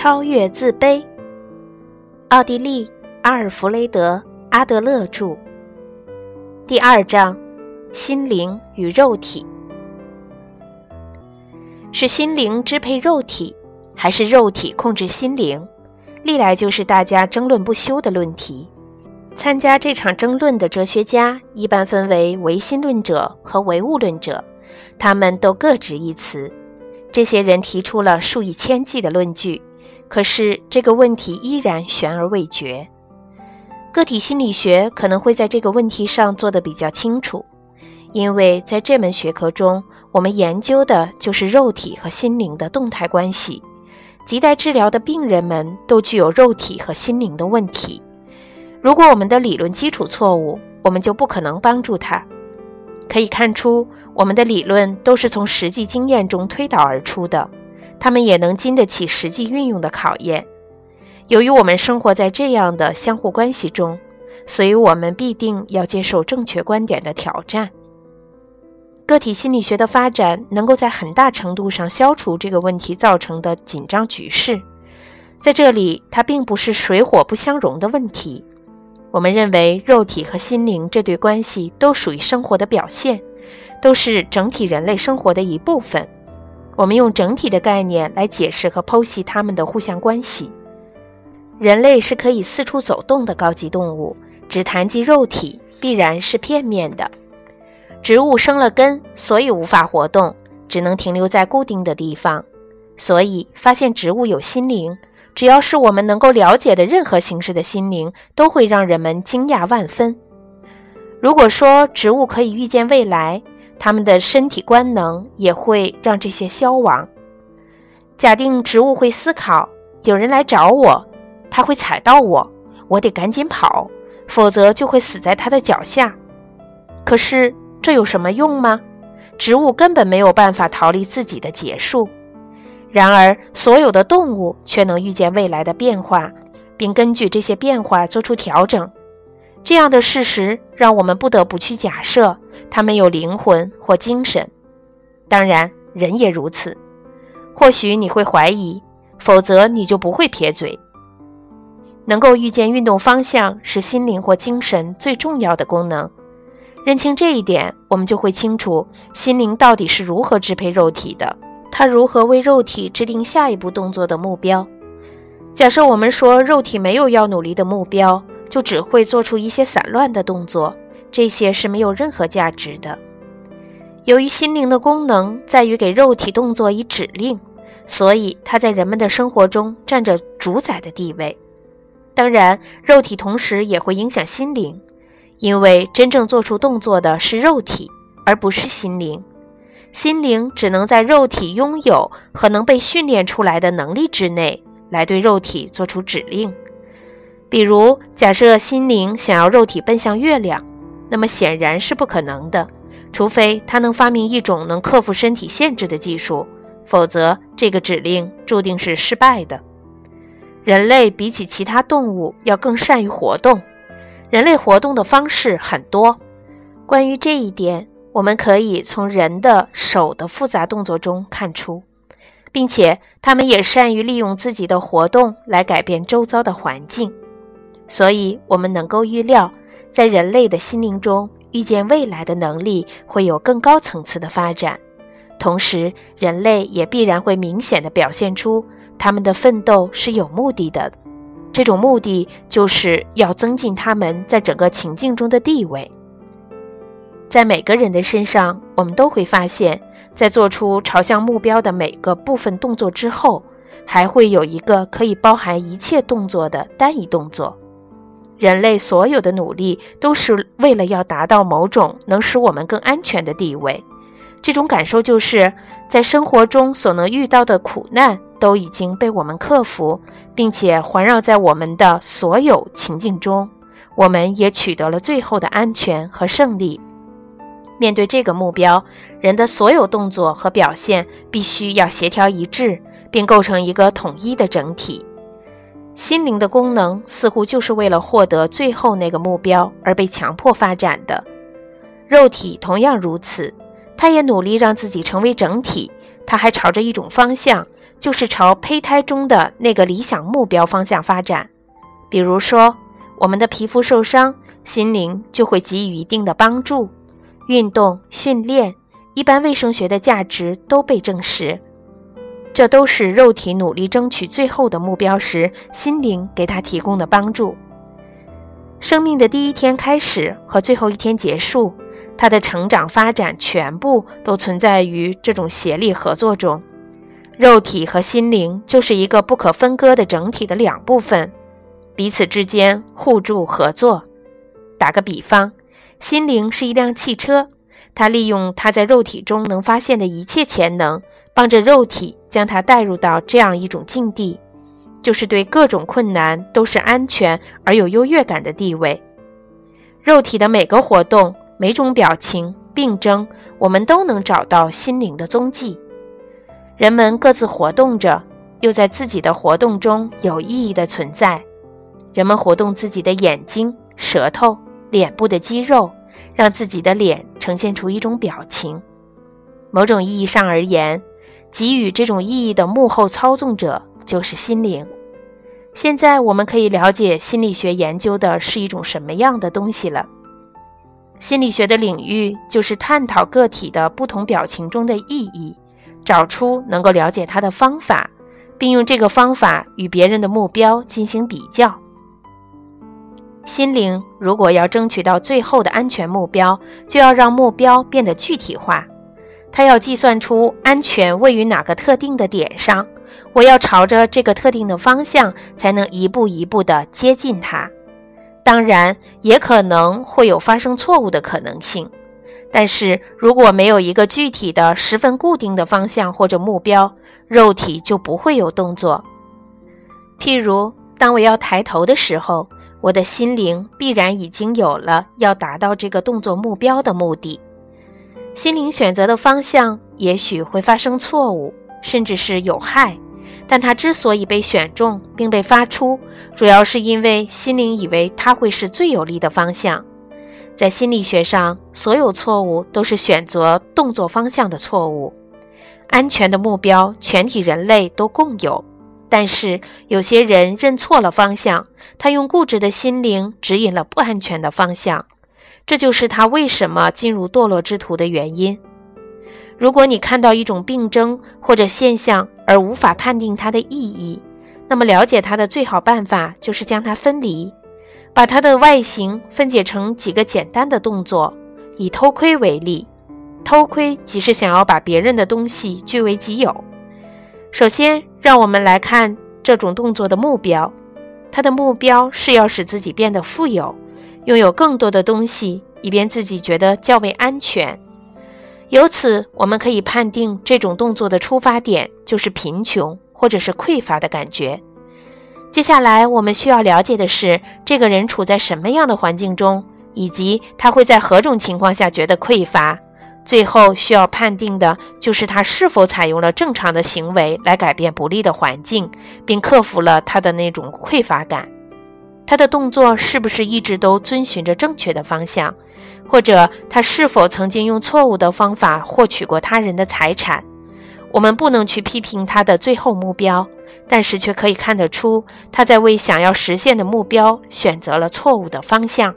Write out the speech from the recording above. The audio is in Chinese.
超越自卑。奥地利阿尔弗雷德·阿德勒著。第二章：心灵与肉体。是心灵支配肉体，还是肉体控制心灵？历来就是大家争论不休的论题。参加这场争论的哲学家一般分为唯心论者和唯物论者，他们都各执一词。这些人提出了数以千计的论据，可是这个问题依然悬而未决。个体心理学可能会在这个问题上做得比较清楚，因为在这门学科中，我们研究的就是肉体和心灵的动态关系。亟待治疗的病人们都具有肉体和心灵的问题。如果我们的理论基础错误，我们就不可能帮助他。可以看出，我们的理论都是从实际经验中推导而出的，他们也能经得起实际运用的考验。由于我们生活在这样的相互关系中，所以我们必定要接受正确观点的挑战。个体心理学的发展能够在很大程度上消除这个问题造成的紧张局势。在这里，它并不是水火不相容的问题。我们认为，肉体和心灵这对关系都属于生活的表现，都是整体人类生活的一部分。我们用整体的概念来解释和剖析它们的互相关系。人类是可以四处走动的高级动物，只谈及肉体必然是片面的。植物生了根，所以无法活动，只能停留在固定的地方。所以，发现植物有心灵。只要是我们能够了解的任何形式的心灵，都会让人们惊讶万分。如果说植物可以预见未来，他们的身体官能也会让这些消亡。假定植物会思考，有人来找我，他会踩到我，我得赶紧跑，否则就会死在他的脚下。可是这有什么用吗？植物根本没有办法逃离自己的结束。然而，所有的动物却能预见未来的变化，并根据这些变化做出调整。这样的事实让我们不得不去假设，他们有灵魂或精神。当然，人也如此。或许你会怀疑，否则你就不会撇嘴。能够预见运动方向是心灵或精神最重要的功能。认清这一点，我们就会清楚心灵到底是如何支配肉体的。它如何为肉体制定下一步动作的目标？假设我们说肉体没有要努力的目标，就只会做出一些散乱的动作，这些是没有任何价值的。由于心灵的功能在于给肉体动作以指令，所以它在人们的生活中占着主宰的地位。当然，肉体同时也会影响心灵，因为真正做出动作的是肉体，而不是心灵。心灵只能在肉体拥有和能被训练出来的能力之内来对肉体做出指令。比如，假设心灵想要肉体奔向月亮，那么显然是不可能的，除非它能发明一种能克服身体限制的技术，否则这个指令注定是失败的。人类比起其他动物要更善于活动，人类活动的方式很多。关于这一点。我们可以从人的手的复杂动作中看出，并且他们也善于利用自己的活动来改变周遭的环境，所以我们能够预料，在人类的心灵中预见未来的能力会有更高层次的发展。同时，人类也必然会明显的表现出他们的奋斗是有目的的，这种目的就是要增进他们在整个情境中的地位。在每个人的身上，我们都会发现，在做出朝向目标的每个部分动作之后，还会有一个可以包含一切动作的单一动作。人类所有的努力都是为了要达到某种能使我们更安全的地位。这种感受就是在生活中所能遇到的苦难都已经被我们克服，并且环绕在我们的所有情境中，我们也取得了最后的安全和胜利。面对这个目标，人的所有动作和表现必须要协调一致，并构成一个统一的整体。心灵的功能似乎就是为了获得最后那个目标而被强迫发展的。肉体同样如此，它也努力让自己成为整体，它还朝着一种方向，就是朝胚胎中的那个理想目标方向发展。比如说，我们的皮肤受伤，心灵就会给予一定的帮助。运动、训练、一般卫生学的价值都被证实，这都是肉体努力争取最后的目标时，心灵给他提供的帮助。生命的第一天开始和最后一天结束，他的成长发展全部都存在于这种协力合作中。肉体和心灵就是一个不可分割的整体的两部分，彼此之间互助合作。打个比方，心灵是一辆汽车，它利用它在肉体中能发现的一切潜能，帮着肉体将它带入到这样一种境地。就是对各种困难都是安全而有优越感的地位。肉体的每个活动、每种表情、病症，我们都能找到心灵的踪迹。人们各自活动着，又在自己的活动中有意义的存在。人们活动自己的眼睛、舌头、脸部的肌肉，让自己的脸呈现出一种表情。某种意义上而言，给予这种意义的幕后操纵者。就是心灵。现在我们可以了解心理学研究的是一种什么样的东西了。心理学的领域就是探讨个体的不同表情中的意义，找出能够了解它的方法，并用这个方法与别人的目标进行比较。心灵如果要争取到最后的安全目标，就要让目标变得具体化。它要计算出安全位于哪个特定的点上。我要朝着这个特定的方向，才能一步一步地接近它。当然，也可能会有发生错误的可能性。但是如果没有一个具体的、十分固定的方向或者目标，肉体就不会有动作。譬如，当我要抬头的时候，我的心灵必然已经有了要达到这个动作目标的目的。心灵选择的方向也许会发生错误。甚至是有害，但它之所以被选中并被发出，主要是因为心灵以为它会是最有利的方向。在心理学上，所有错误都是选择动作方向的错误。安全的目标，全体人类都共有，但是有些人认错了方向，他用固执的心灵指引了不安全的方向，这就是他为什么进入堕落之途的原因。如果你看到一种病症或者现象而无法判定它的意义，那么了解它的最好办法就是将它分离，把它的外形分解成几个简单的动作。以偷窥为例，偷窥即是想要把别人的东西据为己有。首先，让我们来看这种动作的目标，它的目标是要使自己变得富有，拥有更多的东西，以便自己觉得较为安全。由此，我们可以判定这种动作的出发点就是贫穷或者是匮乏的感觉。接下来，我们需要了解的是这个人处在什么样的环境中，以及他会在何种情况下觉得匮乏。最后需要判定的就是他是否采用了正常的行为来改变不利的环境，并克服了他的那种匮乏感。他的动作是不是一直都遵循着正确的方向，或者他是否曾经用错误的方法获取过他人的财产？我们不能去批评他的最后目标，但是却可以看得出他在为想要实现的目标选择了错误的方向。